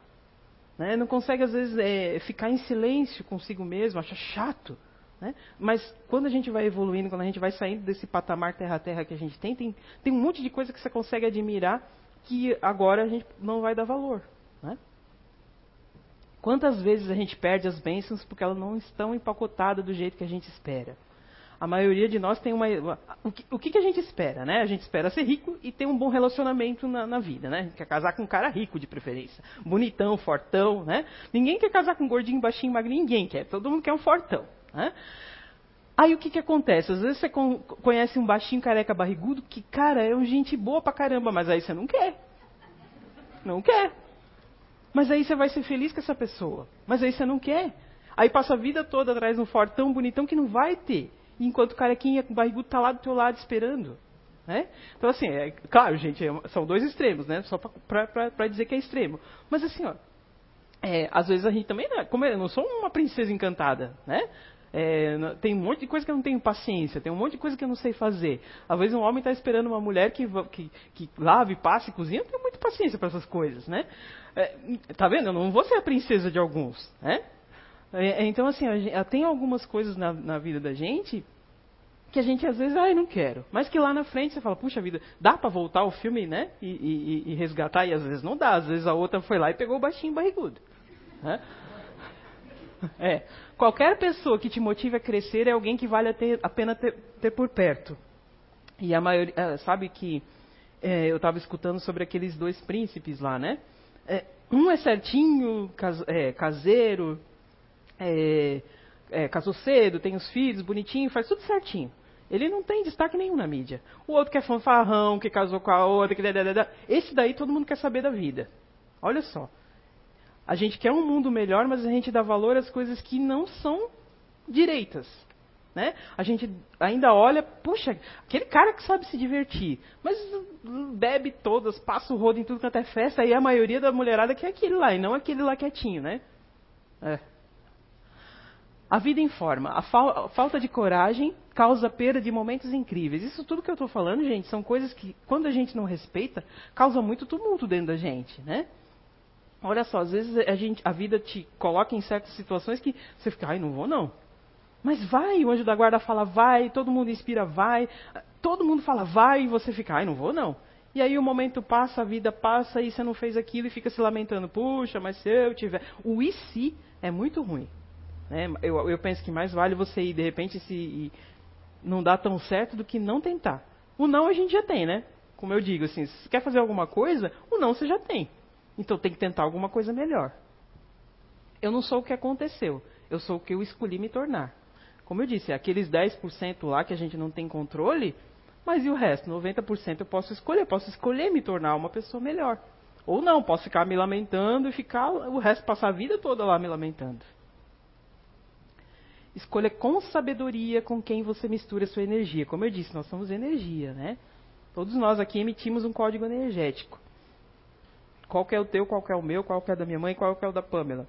Né? Não consegue, às vezes, é, ficar em silêncio consigo mesmo, acha chato. Né? Mas quando a gente vai evoluindo, quando a gente vai saindo desse patamar terra-terra que a gente tem, tem, tem um monte de coisa que você consegue admirar que agora a gente não vai dar valor. Né? Quantas vezes a gente perde as bênçãos porque elas não estão empacotadas do jeito que a gente espera? A maioria de nós tem uma. O que, o que, a gente espera, né? A gente espera ser rico e ter um bom relacionamento na, na, vida, né? A gente quer casar com um cara rico de preferência. Bonitão, fortão, né? Ninguém quer casar com um gordinho, baixinho, magrinho, ninguém quer. Todo mundo quer um fortão. Né? Aí o que, que acontece? Às vezes você conhece um baixinho careca barrigudo que, cara, é um gente boa pra caramba, mas aí você não quer. Não quer. Mas aí você vai ser feliz com essa pessoa. Mas aí você não quer. Aí passa a vida toda atrás de um fortão bonitão que não vai ter enquanto o carequinha com barrigudo está lá do teu lado esperando. Né? Então, assim, é, claro, gente, é são dois extremos, né? Só para dizer que é extremo. Mas, assim, ó, é, às vezes a gente também, né? como eu não sou uma princesa encantada, né? É, tem um monte de coisa que eu não tenho paciência, tem um monte de coisa que eu não sei fazer. Às vezes um homem está esperando uma mulher que, que, que lave, passe, cozinha, eu tenho muita paciência para essas coisas, né? É, tá vendo? Eu não vou ser a princesa de alguns, né? É, é, então, assim, tem algumas coisas na, na, vida da gente que a gente às vezes, ai, não quero. Mas que lá na frente você fala, puxa vida, dá para voltar o filme, né? E, e, e, resgatar, e às vezes não dá. Às vezes a outra foi lá e pegou o baixinho barrigudo. Né? É. Qualquer pessoa que te motive a crescer é alguém que vale a, ter, a pena ter, ter, por perto. E a maioria, é, sabe que é, eu estava escutando sobre aqueles dois príncipes lá, né? É, um é certinho, cas, é, caseiro, é, é, casou cedo, tem os filhos, bonitinho, faz tudo certinho. Ele não tem destaque nenhum na mídia. O outro que é fanfarrão, que casou com a outra, que... Esse daí todo mundo quer saber da vida. Olha só. A gente quer um mundo melhor, mas a gente dá valor às coisas que não são direitas. Né? A gente ainda olha, puxa, aquele cara que sabe se divertir, mas bebe todas, passa o rodo em tudo quanto é festa, e a maioria da mulherada quer aquele lá, e não aquele lá quietinho, né? É. A vida informa. A, a falta de coragem causa perda de momentos incríveis. Isso tudo que eu estou falando, gente, são coisas que, quando a gente não respeita, causa muito tumulto dentro da gente, né? Olha só, às vezes a, gente, a vida te coloca em certas situações que você fica, ai, não vou não. Mas vai, o anjo da guarda fala vai, todo mundo inspira vai, todo mundo fala vai e você fica, ai, não vou não. E aí o momento passa, a vida passa e você não fez aquilo e fica se lamentando, puxa, mas se eu tiver. O e se é muito ruim. Né? Eu, eu, penso que mais vale você ir, de repente, se não dá tão certo do que não tentar. O não a gente já tem, né? Como eu digo, assim, se você quer fazer alguma coisa, o não você já tem. Então tem que tentar alguma coisa melhor. Eu não sou o que aconteceu, eu sou o que eu escolhi me tornar. Como eu disse, aqueles 10% lá que a gente não tem controle, mas e o resto? 90% eu posso escolher, posso escolher me tornar uma pessoa melhor. Ou não, posso ficar me lamentando e ficar o resto passar a vida toda lá me lamentando. Escolha com sabedoria com quem você mistura a sua energia. Como eu disse, nós somos energia, né? Todos nós aqui emitimos um código energético. Qual é o teu, qual é o meu, qual é o da minha mãe, qual é o da Pamela.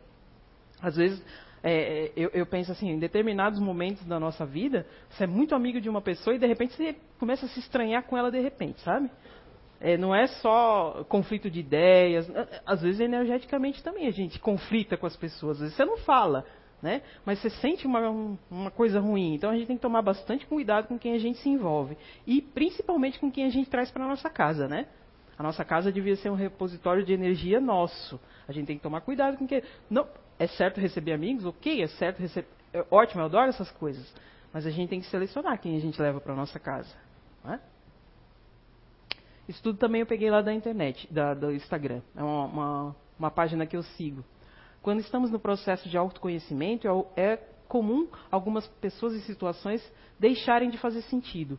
Às vezes, é, eu, eu, penso assim, em determinados momentos da nossa vida, você é muito amigo de uma pessoa e de repente você começa a se estranhar com ela de repente, sabe? É, não é só conflito de ideias, às vezes energeticamente também a gente conflita com as pessoas. Às vezes você não fala, né? Mas você sente uma, uma coisa ruim. Então a gente tem que tomar bastante cuidado com quem a gente se envolve. E principalmente com quem a gente traz para nossa casa, né? A nossa casa devia ser um repositório de energia nosso. A gente tem que tomar cuidado com quem. Não, é certo receber amigos? Ok, é certo receber. É ótimo, eu adoro essas coisas. Mas a gente tem que selecionar quem a gente leva para nossa casa. Né? Isso tudo também eu peguei lá da internet, da, do Instagram. É uma, uma, uma página que eu sigo. Quando estamos no processo de autoconhecimento, é, é comum algumas pessoas e situações deixarem de fazer sentido.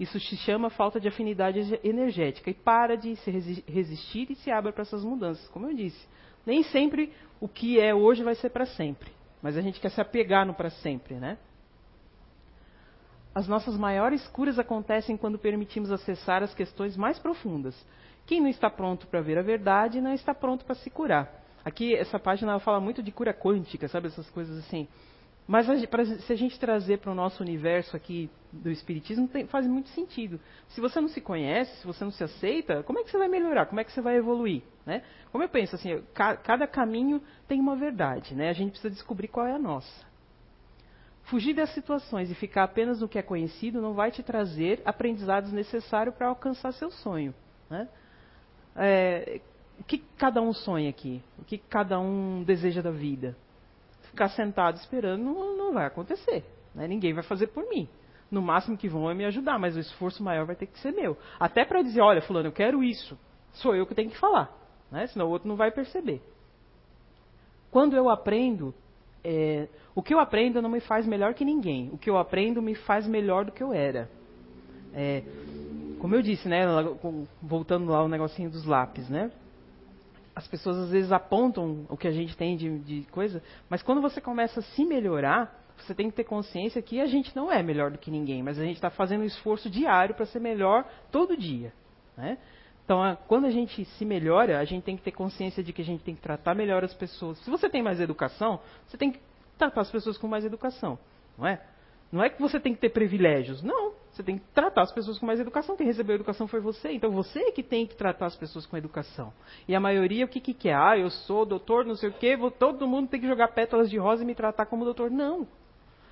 Isso se chama falta de afinidade energética e para de se resistir e se abre para essas mudanças. Como eu disse, Nem sempre o que é hoje vai ser para sempre. Mas a gente quer se apegar no para sempre, né? As nossas maiores curas acontecem quando permitimos acessar as questões mais profundas. Quem não está pronto para ver a verdade não está pronto para se curar. Aqui, essa página fala muito de cura quântica, sabe? Essas coisas assim. Mas pra, se a gente trazer para o nosso universo aqui do Espiritismo, tem, faz muito sentido. Se você não se conhece, se você não se aceita, como é que você vai melhorar? Como é que você vai evoluir? Né? Como eu penso, assim, ca, cada caminho tem uma verdade. Né? A gente precisa descobrir qual é a nossa. Fugir das situações e ficar apenas no que é conhecido não vai te trazer aprendizados necessários para alcançar seu sonho. Né? É, o que cada um sonha aqui? O que cada um deseja da vida? ficar sentado esperando não, não vai acontecer. Né? Ninguém vai fazer por mim. No máximo que vão é me ajudar, mas o esforço maior vai ter que ser meu. Até para dizer, olha, fulano, eu quero isso. Sou eu que tenho que falar. Né? Senão o outro não vai perceber. Quando eu aprendo, é, o que eu aprendo não me faz melhor que ninguém. O que eu aprendo me faz melhor do que eu era. É, como eu disse, né, voltando lá ao negocinho dos lápis, né? as pessoas às vezes apontam o que a gente tem de, de, coisa, mas quando você começa a se melhorar, você tem que ter consciência que a gente não é melhor do que ninguém, mas a gente está fazendo um esforço diário para ser melhor todo dia. Né? Então, quando a gente se melhora, a gente tem que ter consciência de que a gente tem que tratar melhor as pessoas. Se você tem mais educação, você tem que tratar as pessoas com mais educação, não é? Não é que você tem que ter privilégios, não. Você tem que tratar as pessoas com mais educação. Quem recebeu a educação foi você. Então você é que tem que tratar as pessoas com educação. E a maioria, o que, que quer? Ah, eu sou doutor, não sei o quê, vou, todo mundo tem que jogar pétalas de rosa e me tratar como doutor. Não.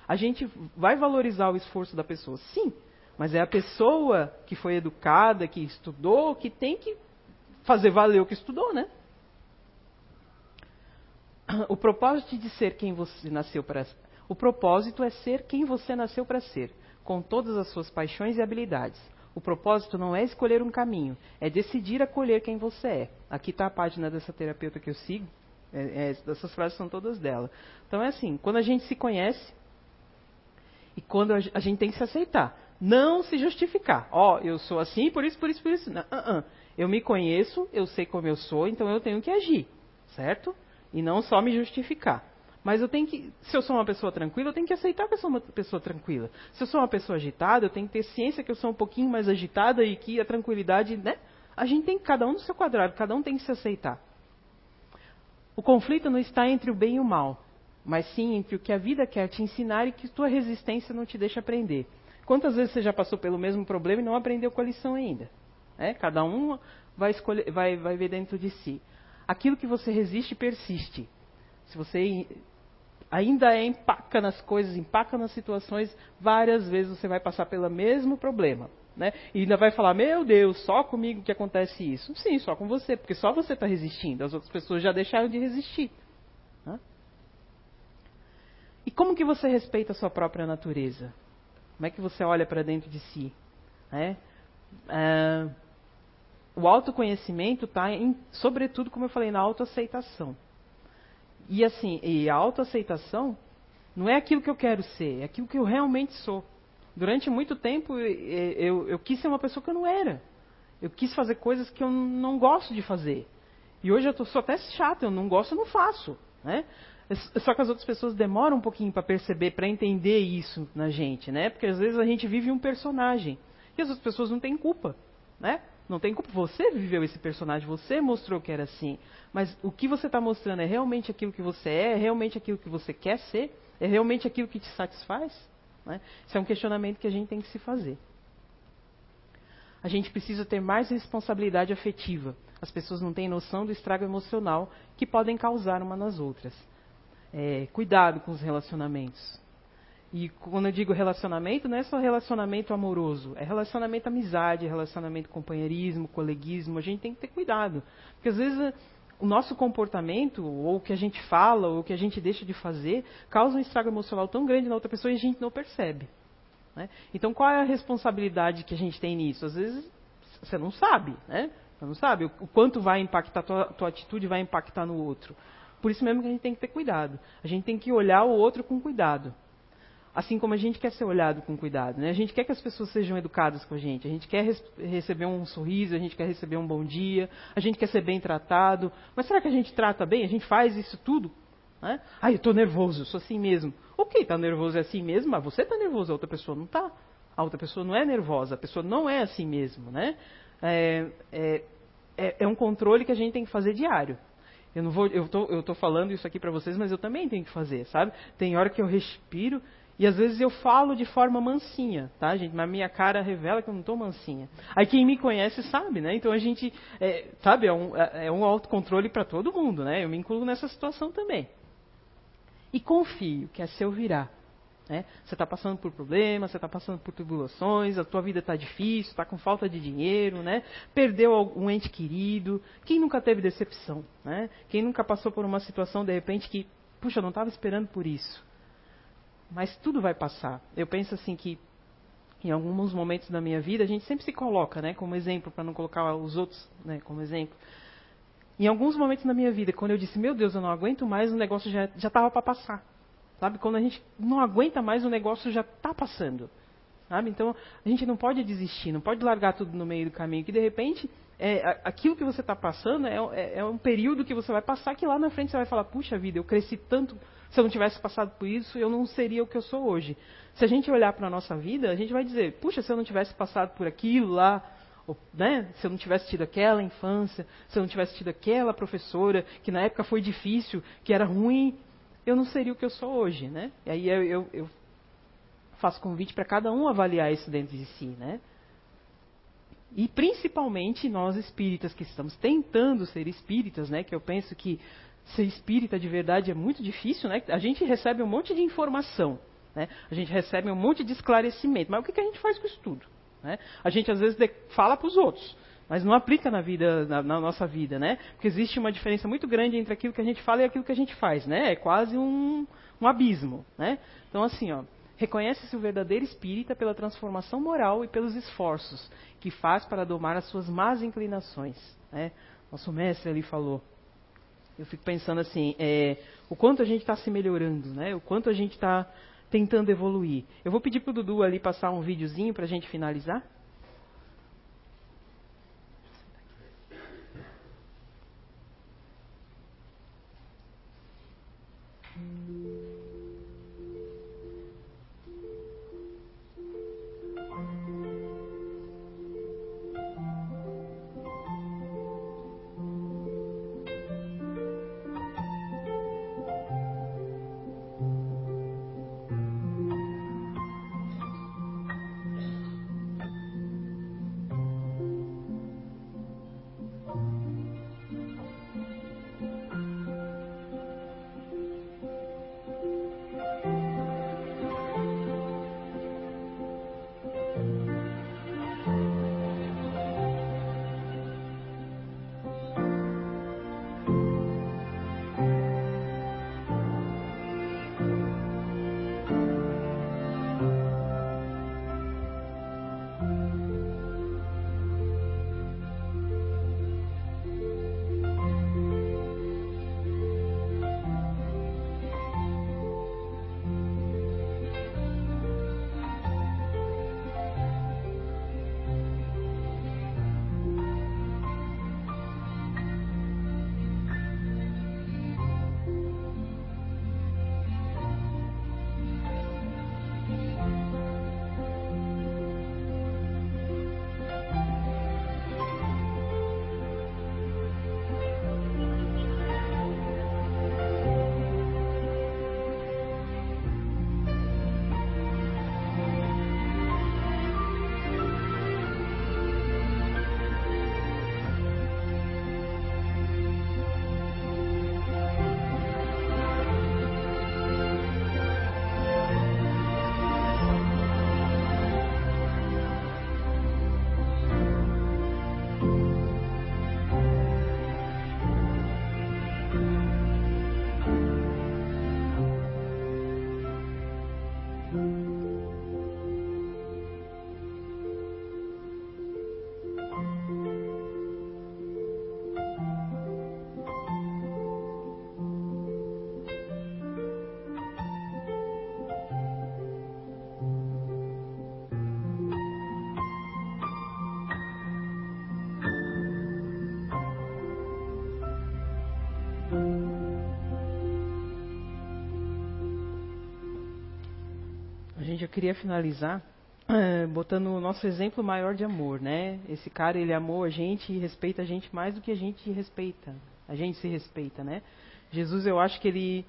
A gente vai valorizar o esforço da pessoa, sim. Mas é a pessoa que foi educada, que estudou, que tem que fazer valer o que estudou, né? O propósito de ser quem você nasceu para. O propósito é ser quem você nasceu para ser com todas as suas paixões e habilidades. O propósito não é escolher um caminho, é decidir acolher quem você é. Aqui está a página dessa terapeuta que eu sigo. É, é, essas frases são todas dela. Então é assim, quando a gente se conhece e quando a, gente tem que se aceitar, não se justificar. Ó, oh, eu sou assim, por isso, por isso, por isso. Não, uh -uh. Eu me conheço, eu sei como eu sou, então eu tenho que agir, certo? E não só me justificar. Mas eu tenho que, se eu sou uma pessoa tranquila, eu tenho que aceitar que eu sou uma pessoa tranquila. Se eu sou uma pessoa agitada, eu tenho que ter ciência que eu sou um pouquinho mais agitada e que a tranquilidade, né? A gente tem cada um no seu quadrado, cada um tem que se aceitar. O conflito não está entre o bem e o mal, mas sim entre o que a vida quer te ensinar e que tua resistência não te deixa aprender. Quantas vezes você já passou pelo mesmo problema e não aprendeu com a lição ainda? É, cada um vai, escolher, vai, vai ver dentro de si. Aquilo que você resiste persiste. Se você ainda é empaca nas coisas, empaca nas situações, várias vezes você vai passar pelo mesmo problema. Né? E ainda vai falar, meu Deus, só comigo que acontece isso. Sim, só com você, porque só você está resistindo, as outras pessoas já deixaram de resistir. E como que você respeita a sua própria natureza? Como é que você olha para dentro de si? Né? É, o autoconhecimento está, sobretudo, como eu falei, na autoaceitação. E assim, e a autoaceitação não é aquilo que eu quero ser, é aquilo que eu realmente sou. Durante muito tempo eu, eu, eu quis ser uma pessoa que eu não era. Eu quis fazer coisas que eu não gosto de fazer. E hoje eu tô, sou até chato, eu não gosto, eu não faço. Né? Só que as outras pessoas demoram um pouquinho para perceber, para entender isso na gente, né? Porque às vezes a gente vive um personagem e as outras pessoas não têm culpa, né? Não tem culpa. Você viveu esse personagem, você mostrou que era assim. Mas o que você está mostrando é realmente aquilo que você é? É realmente aquilo que você quer ser? É realmente aquilo que te satisfaz? Né? Isso é um questionamento que a gente tem que se fazer. A gente precisa ter mais responsabilidade afetiva. As pessoas não têm noção do estrago emocional que podem causar uma nas outras. É, cuidado com os relacionamentos. E quando eu digo relacionamento, não é só relacionamento amoroso, é relacionamento amizade, relacionamento companheirismo, coleguismo. A gente tem que ter cuidado. Porque às vezes o nosso comportamento, ou o que a gente fala, ou o que a gente deixa de fazer, causa um estrago emocional tão grande na outra pessoa e a gente não percebe. Né? Então qual é a responsabilidade que a gente tem nisso? Às vezes você não sabe, né? Você não sabe o quanto vai impactar, tua, tua atitude vai impactar no outro. Por isso mesmo que a gente tem que ter cuidado. A gente tem que olhar o outro com cuidado. Assim como a gente quer ser olhado com cuidado, né? A gente quer que as pessoas sejam educadas com a gente, a gente quer receber um sorriso, a gente quer receber um bom dia, a gente quer ser bem tratado. Mas será que a gente trata bem? A gente faz isso tudo? Né? Ah, eu estou nervoso, eu sou assim mesmo. Ok, está nervoso é assim mesmo, mas você está nervoso, a outra pessoa não está. A outra pessoa não é nervosa, a pessoa não é assim mesmo, né? É, é, é, é um controle que a gente tem que fazer diário. Eu não vou, eu tô, eu tô falando isso aqui para vocês, mas eu também tenho que fazer, sabe? Tem hora que eu respiro e às vezes eu falo de forma mansinha, tá, gente? Mas minha cara revela que eu não estou mansinha. Aí quem me conhece sabe, né? Então a gente, é, sabe, é um, é, é um autocontrole para todo mundo, né? Eu me incluo nessa situação também. E confio que é seu virá. Né? Você está passando por problemas, você está passando por tribulações, a tua vida está difícil, está com falta de dinheiro, né? perdeu um ente querido. Quem nunca teve decepção? Né? Quem nunca passou por uma situação, de repente, que, puxa, não estava esperando por isso. Mas tudo vai passar. Eu penso assim que, em alguns momentos da minha vida, a gente sempre se coloca né, como exemplo, para não colocar os outros né, como exemplo. Em alguns momentos da minha vida, quando eu disse, meu Deus, eu não aguento mais, o negócio já estava para passar. Sabe? Quando a gente não aguenta mais, o negócio já está passando. Sabe? Então, a gente não pode desistir, não pode largar tudo no meio do caminho, que de repente, é, aquilo que você está passando é, é, é, um período que você vai passar que lá na frente você vai falar, puxa vida, eu cresci tanto, se eu não tivesse passado por isso, eu não seria o que eu sou hoje. Se a gente olhar para a nossa vida, a gente vai dizer, puxa, se eu não tivesse passado por aquilo lá, né? se eu não tivesse tido aquela infância, se eu não tivesse tido aquela professora, que na época foi difícil, que era ruim, eu não seria o que eu sou hoje, né? E aí eu, eu, eu faço convite para cada um avaliar isso dentro de si, né? E principalmente nós espíritas que estamos tentando ser espíritas, né? Que eu penso que ser espírita de verdade é muito difícil, né? A gente recebe um monte de informação, né? A gente recebe um monte de esclarecimento, mas o que, que a gente faz com isso tudo? Né? A gente às vezes fala para os outros, mas não aplica na vida, na, na, nossa vida, né? Porque existe uma diferença muito grande entre aquilo que a gente fala e aquilo que a gente faz, né? É quase um, um abismo, né? Então assim, ó, reconhece-se o verdadeiro espírita pela transformação moral e pelos esforços que faz para domar as suas más inclinações, né? Nosso mestre ali falou. Eu fico pensando assim, é, o quanto a gente está se melhorando, né? O quanto a gente está tentando evoluir. Eu vou pedir para o Dudu ali passar um videozinho para a gente finalizar. Gente, eu queria finalizar é, botando o nosso exemplo maior de amor, né? Esse cara, ele amou a gente e respeita a gente mais do que a gente respeita. A gente se respeita, né? Jesus, eu acho que ele,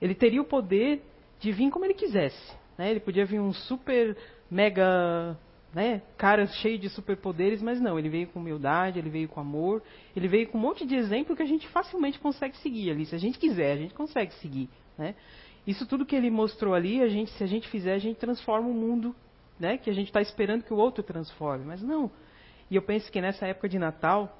ele teria o poder de vir como ele quisesse. Né? Ele podia vir um super, mega né, cara cheio de superpoderes, mas não, ele veio com humildade, ele veio com amor, ele veio com um monte de exemplo que a gente facilmente consegue seguir ali. Se a gente quiser, a gente consegue seguir. Né? Isso tudo que ele mostrou ali, a gente, se a gente fizer, a gente transforma o mundo né, que a gente está esperando que o outro transforme. Mas não. E eu penso que nessa época de Natal,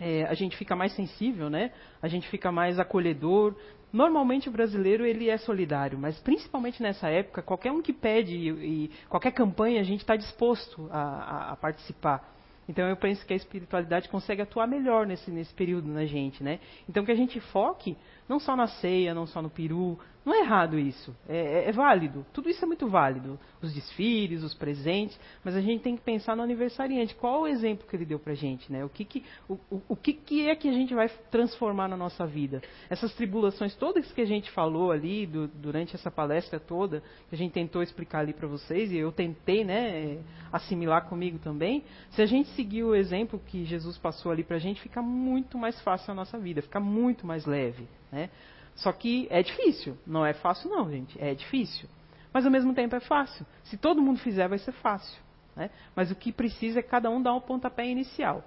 é, a gente fica mais sensível, né? A gente fica mais acolhedor. Normalmente o brasileiro ele é solidário, mas principalmente nessa época, qualquer um que pede e, e qualquer campanha a gente está disposto a, a, a participar. Então eu penso que a espiritualidade consegue atuar melhor nesse, nesse período na gente, né? Então que a gente foque não só na ceia, não só no peru, não é errado isso, é, é, é, válido. Tudo isso é muito válido. Os desfiles, os presentes, mas a gente tem que pensar no aniversariante. Qual o exemplo que ele deu pra gente? Né? O, que, que, o, o, o que, que é que a gente vai transformar na nossa vida? Essas tribulações todas que a gente falou ali do, durante essa palestra toda, que a gente tentou explicar ali para vocês, e eu tentei né, assimilar comigo também, se a gente seguir o exemplo que Jesus passou ali pra gente, fica muito mais fácil a nossa vida, fica muito mais leve. Né? Só que é difícil. Não é fácil, não, gente. É difícil. Mas ao mesmo tempo é fácil. Se todo mundo fizer, vai ser fácil. Né? Mas o que precisa é cada um dar um pontapé inicial.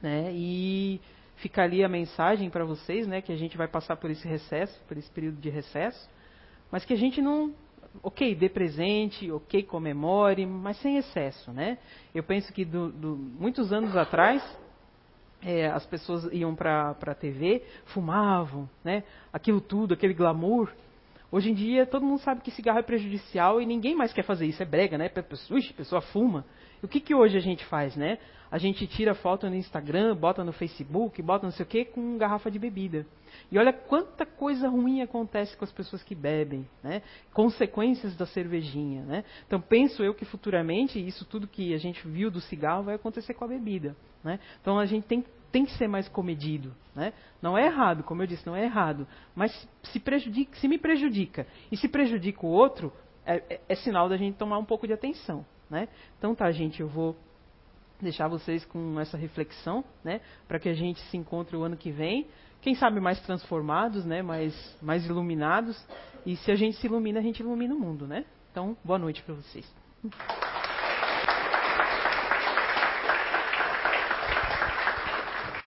Né? E fica ali a mensagem para vocês, né, que a gente vai passar por esse recesso, por esse período de recesso, mas que a gente não, ok, dê presente, ok, comemore, mas sem excesso, né? Eu penso que do, do, muitos anos atrás é, as pessoas iam para a TV, fumavam, né? aquilo tudo, aquele glamour. Hoje em dia, todo mundo sabe que cigarro é prejudicial e ninguém mais quer fazer isso. É brega, né? A pessoa fuma. E o que, que hoje a gente faz, né? A gente tira foto no Instagram, bota no Facebook, bota não sei o quê, com garrafa de bebida. E olha quanta coisa ruim acontece com as pessoas que bebem, né? Consequências da cervejinha, né? Então penso eu que futuramente isso tudo que a gente viu do cigarro vai acontecer com a bebida, né? Então a gente tem tem que ser mais comedido, né? Não é errado, como eu disse, não é errado, mas se prejudica, se me prejudica e se prejudica o outro, é, é, é sinal da gente tomar um pouco de atenção, né? Então tá, gente, eu vou deixar vocês com essa reflexão, né? Para que a gente se encontre o ano que vem quem sabe mais transformados, né, mais, mais iluminados. E se a gente se ilumina, a gente ilumina o mundo, né? Então, boa noite para vocês.